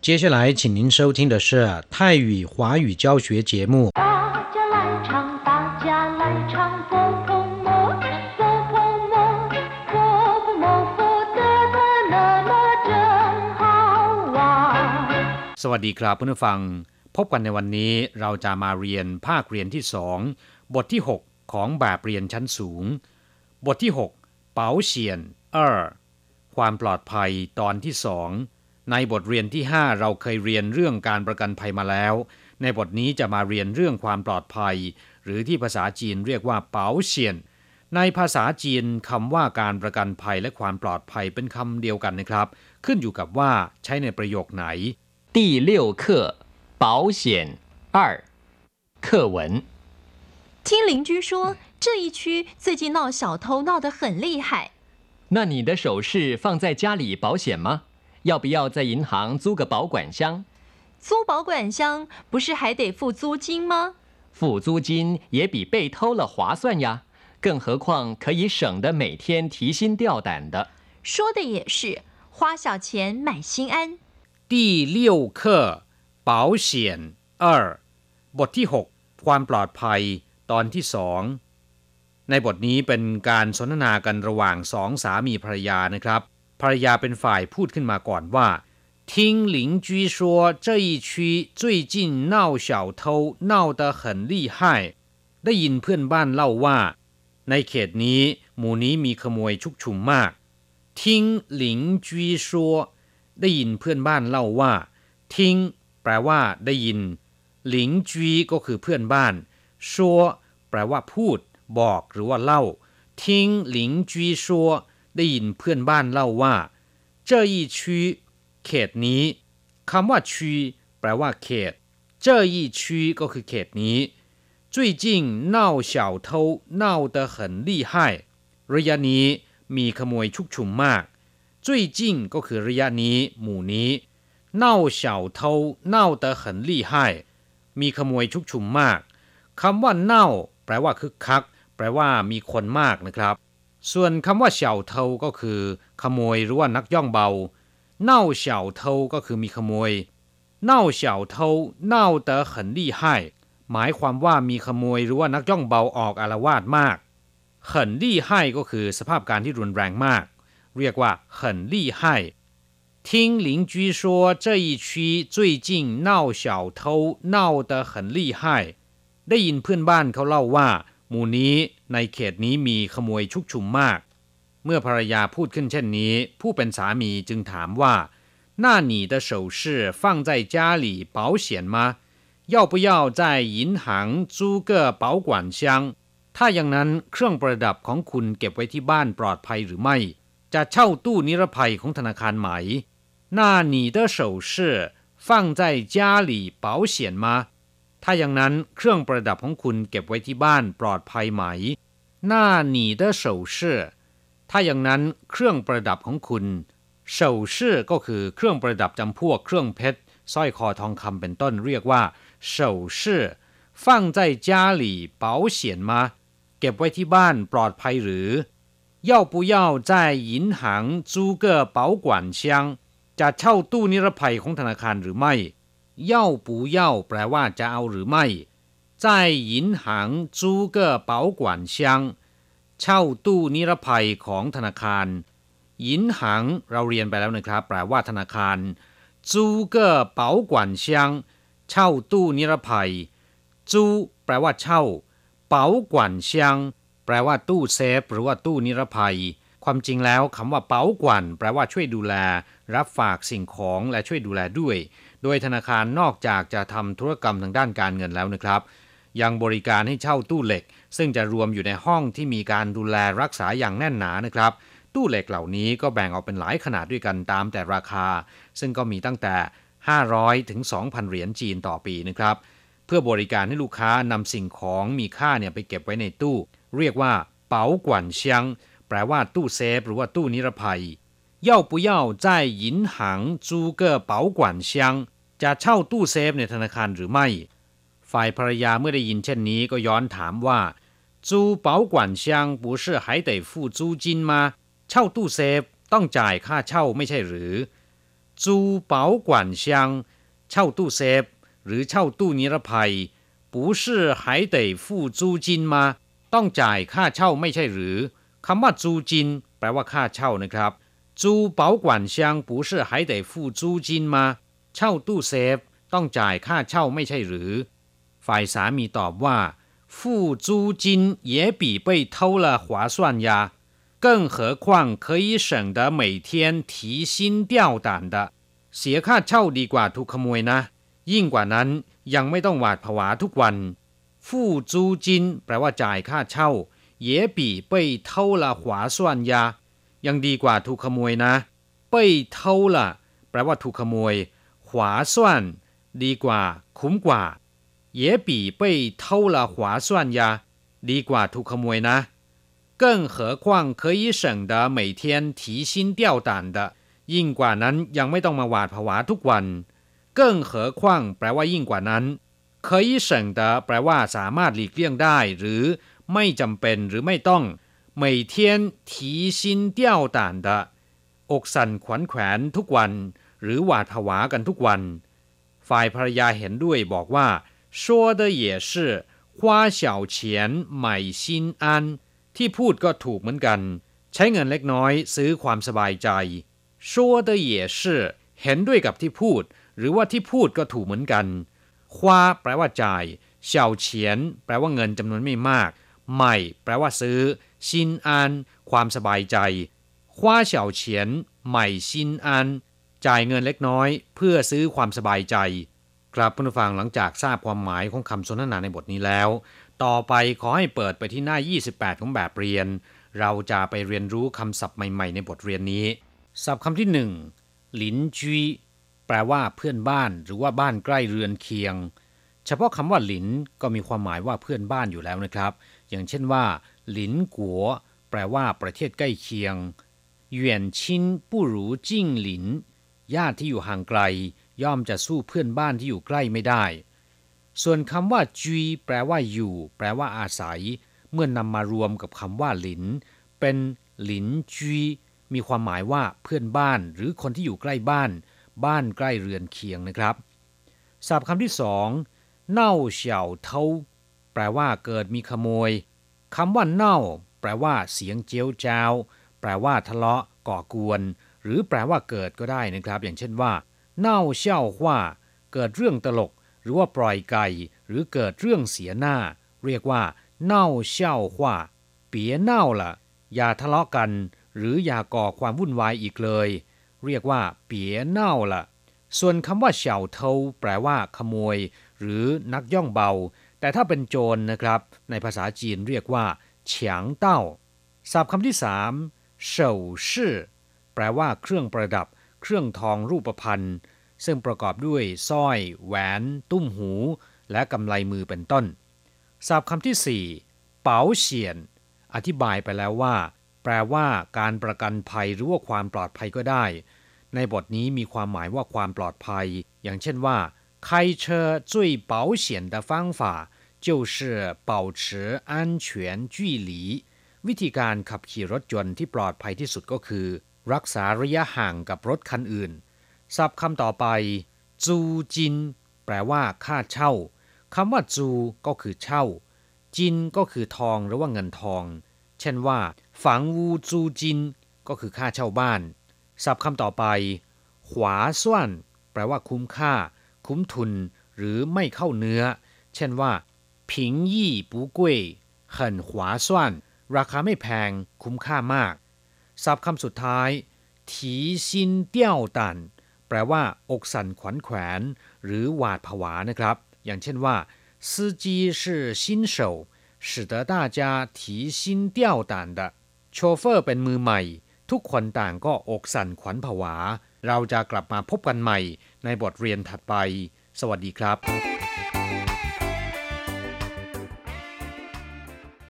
接下来，请您收听的是泰语华语教学节目。大家来唱，大家来唱，佛婆摩，佛婆摩，佛婆摩，佛得得那么真好玩。 สวัสดีครับเพื่อนผู้ฟัง พบกันในวันนี้เราจะมาเรียนภาคเรียนที่สองบทที่ 6 ของแบบเรียนชั้นสูง บทที่ 6 เป๋าเฉียนเออความปลอดภัยตอนที่สอง ในบทเรียนที่ 5 เราเคยเรียนเรื่องการประกันภัยมาแล้ว ในบทนี้จะมาเรียนเรื่องความปลอดภัย หรือที่ภาษาจีนเรียกว่าเป๋าเฉียน ในภาษาจีนคำว่าการประกันภัยและความปลอดภัยเป็นคำเดียวกันนะครับ ขึ้นอยู่กับว่าใช้ในประโยคไหน 第六课保险二课文听邻居说，这一区最近闹小偷闹得很厉害。那你的首饰放在家里保险吗？ 要不要在银行租个保管箱？租保管箱不是还得付租金吗？付租金也比被偷了划算呀，更何况可以省得每天提心吊胆的。说的也是，花小钱买心安。第六课保险二บทที่ 6 ความปลอดภัย ตอนที่สองในบทนี้เป็นการสนทนากันระหว่างสองสามีภรรยานะครับ ภรรยาเป็นฝ่ายพูดขึ้นมาก่อนว่า听邻居说这一区最近闹小偷闹得很厉害ได้ยินเพื่อนบ้านเล่าว่า ในเขตนี้ หมู่นี้มีขโมยชุกชุมมากทิ้งหลิงจีซัวได้ยินเพื่อนบ้านเล่าว่า ทิ้ง แปลว่า ได้ยิน หลิงจีก็คือเพื่อนบ้านซัวแปลว่า พูด บอกหรือว่าเล่า ทิ้งหลิงจีซัว ได้ยินเพื่อนบ้านเล่าว่าเจ้อีชีเขตนี้คำว่าชีแปลว่า เขตเจ้อีชีก็คือเขตนี้最近闹小偷闹得很厉害ระยะนี้มีขโมยชุกชุมมาก最近ก็คือระยะนี้ หมู่นี้闹小偷闹得很厉害มีขโมยชุกชุมมากคำว่าเน่าแปลว่าคึกคัก แปลว่ามีคนมากนะครับ ส่วนคำว่าเฉาเทาก็คือ ขโมยหรือว่านักย่องเบาเน่าเฉาเทาก็คือมีขโมยเน่าเฉาเทาเน่าเตอ很厉害หมายความว่ามีขโมยหรือว่านักย่องเบาออกอารวาสมาก很厉害ก็คือสภาพการที่รุนแรงมาก เรียกว่า很厉害听邻居说这一区最近闹小偷闹得很厉害ได้ยินเพื่อนบ้านเขาเล่าว่า หมู่นี้ในเขตนี้มีขโมยชุกชุมมาก เมื่อภรรยาพูดขึ้นเช่นนี้ ผู้เป็นสามีจึงถามว่า那你的首饰放在家里保险吗要不要在银行租个保管箱ถ้าอย่างนั้นเครื่องประดับของคุณเก็บไว้ที่บ้านปลอดภัยหรือไม่ จะเช่าตู้นิรภัยของธนาคารไหม那你的首饰放在家里保险吗 ถ้าอย่างนั้นเครื่องประดับของคุณเก็บไว้ที่บ้านปลอดภัยไหม那你的首饰ถ้าอย่างนั้นเครื่องประดับของคุณเฉาชื่อก็คือเครื่องประดับจำพวกเครื่องเพชรสร้อยคอทองคำเป็นต้นเรียกว่าเฉาชื่อ放在家里保险吗เก็บไว้ที่บ้านปลอดภัยหรือ要不要在银行租个保管箱จะเช่าตู้นิรภัยของธนาคารหรือไม่ 要不要แปลว่าจะเอาหรือไม่在银行租个保管箱เช่าตู้นิรภัยของธนาคารหยินหังเราเรียนไปแล้วนะครับ แปลว่าธนาคารจูเกอเป๋ากวนเซียงเช่าตู้นิรภัยจูแปลว่าเช่า เป๋ากวนเซียงแปลว่าตู้เซฟ หรือว่าตู้นิรภัย ความจริงแล้วคำว่าเป๋ากวนแปลว่าช่วยดูแล รับฝากสิ่งของและช่วยดูแลด้วย โดยธนาคารนอกจากจะทำธุรกรรมทางด้านการเงินแล้วนะครับ ยังบริการให้เช่าตู้เหล็ก ซึ่งจะรวมอยู่ในห้องที่มีการดูแลรักษาอย่างแน่นหนานะครับ ตู้เหล็กเหล่านี้ก็แบ่งออกเป็นหลายขนาดด้วยกันตามแต่ราคา ซึ่งก็มีตั้งแต่ 500 ถึง 2,000 เหรียญจีนต่อปีนะครับ เพื่อบริการให้ลูกค้านำสิ่งของมีค่าเนี่ยไปเก็บไว้ในตู้ เรียกว่าเป๋ากวนเซียง แปลว่าตู้เซฟ หรือว่าตู้นิรภัย要不要在银行租个保管箱จะเช่าตู้เซฟในธนาคารหรือไม่ ฝ่ายภรรยาเมื่อได้ยินเช่นนี้ก็ย้อนถามว่า租保管箱不是还得付租金吗เช่าตู้เซฟต้องจ่ายค่าเช่าไม่ใช่หรือ租 จู保管箱เช่าตู้เซฟ หรือเช่าตู้นิรภัย不是还得付租金吗ต้องจ่ายค่าเช่าไม่ใช่หรือ คำว่าจูจิน แปลว่าค่าเช่านะครับจู保管箱不是还得付租金吗เช่าตู้เซฟ ต้องจ่ายค่าเช่าไม่ใช่หรือ ฝ่ายสามีตอบว่า付租金也比被偷了划算呀更何况可以省得每天提心吊胆的เสียค่าเช่าดีกว่าถูกขโมยนะ ยิ่งกว่านั้นยังไม่ต้องหวาดผวาทุกวันฟู่จูจินแปลว่าจ่ายค่าเช่า 也比被偷了划算呀ยังดีกว่าถูกขโมยนะ被偷了แปลว่าถูกขโมย划算ดีกว่า คุ้มกว่า也比被偷了划算呀ดีกว่าถูกขโมยนะ更何况可以省得每天提心吊胆的ยิ่งกว่านั้นยังไม่ต้องมาหวาดผวาทุกวัน更何况แปลว่ายิ่งกว่านั้น可以省得แปลว่าสามารถหลีกเลี่ยงได้ หรือ ไม่จำเป็นหรือไม่ต้อง每天提心吊胆的อกสั่นขวัญแขวนทุกวัน หรือหวาดผวากันทุกวัน ฝ่ายภรรยาเห็นด้วยบอกว่า说的也是花小钱买心安ที่พูดก็ถูกเหมือนกัน ใช้เงินเล็กน้อยซื้อความสบายใจ说的也是เห็นด้วยกับที่พูด หรือว่าที่พูดก็ถูกเหมือนกันคว้าแปลว่าจ่ายเฉาเฉียน แปลว่าเงินจำนวนไม่มาก ใหม่ แปลว่าซื้อซินอัน ความสบายใจคว้าเฉาเฉียน ใหม่ซินอัน จ่ายเงินเล็กน้อย เพื่อซื้อความสบายใจ ครับผู้ฟังหลังจากทราบความหมายของคำสนทนาในบทนี้แล้ว ต่อไปขอให้เปิดไปที่หน้า 28 ของแบบเรียน เราจะไปเรียนรู้คำศัพท์ใหม่ ๆ ในบทเรียนนี้ ศัพท์คำที่หนึ่งหลินจีแปลว่าเพื่อนบ้าน หรือว่าบ้านใกล้เรือนเคียง เฉพาะคำว่าหลินก็มีความหมายว่าเพื่อนบ้านอยู่แล้วนะครับ อย่างเช่นว่า หลินกัวแปลว่าประเทศใกล้เคียงเหวียนชิน不如จิ้งหลินญาติที่อยู่ห่างไกล ย่อมจะสู้เพื่อนบ้านที่อยู่ใกล้ไม่ได้ ส่วนคำว่าจีแปลว่าอยู่ แปลว่าอาศัย เมื่อนำมารวมกับคำว่าหลิน เป็นหลินจีมีความหมายว่าเพื่อนบ้าน หรือคนที่อยู่ใกล้บ้าน บ้านใกล้เรือนเคียงนะครับศัพท์คำที่สอง เน่าเฉาเทาแปลว่าเกิดมีขโมยคำว่าเน่า แปลว่า เสียงเจียวจ้าวแปลว่าทะเลาะก่อกวน หรือแปลว่าเกิดก็ได้นะครับ อย่างเช่นว่า เน่าเช่าว่า เกิดเรื่องตลก หรือว่าปล่อยไก่ หรือเกิดเรื่องเสียหน้า เรียกว่า เน่าเช่าว่าเปียเน่าละอย่าทะเลาะกัน หรืออย่าก่อความวุ่นวายอีกเลย เรียกว่า เปียเน่าละส่วนคำว่าเฉาเทาแปลว่า ขโมย หรือนักย่องเบา แต่ถ้าเป็นโจรนะครับ ในภาษาจีนเรียกว่าเฉียงเต้าศัพท์คำที่สามเฉาชื่อแปลว่าเครื่องประดับ เครื่องทองรูปพรรณซึ่งประกอบด้วยสร้อย แหวน ตุ้มหู และกำไลมือเป็นต้นศัพท์คำที่สี่เป๋าเฉียน อธิบายไปแล้วว่า แปลว่าการประกันภัยหรือว่าความปลอดภัยก็ได้ ในบทนี้มีความหมายว่าความปลอดภัย อย่างเช่นว่า 开车最保险的方法就是保持安全距离วิธีการขับขี่รถยนต์ที่ปลอดภัยที่สุดก็คือ รักษาระยะห่างกับรถคันอื่น ศัพท์คำต่อไป จูจิน แปลว่า ค่าเช่า คำว่าจูก็คือเช่า จินก็คือทองหรือว่าเงินทอง เช่นว่า ฝังวูจูจิน ก็คือค่าเช่าบ้าน ศัพท์คำต่อไป ขวาส่วนแปลว่าคุ้มค่า คุ้มทุน หรือไม่เข้าเนื้อ เช่นว่าผิงยี่ปูกุ้ย很划算ราคาไม่แพงคุ้มค่ามาก ศัพท์คำสุดท้ายถีซินเตี้ยวตัน แปลว่า อกสั่นขวัญแขวนหรือหวาดผวานะครับ อย่างเช่นว่า司机是新手使得大家提心吊胆的โชเฟอร์เป็นมือใหม่ ทุกคนต่างก็อกสั่นขวัญผวา เราจะกลับมาพบกันใหม่ ในบทเรียนถัดไป สวัสดีครับ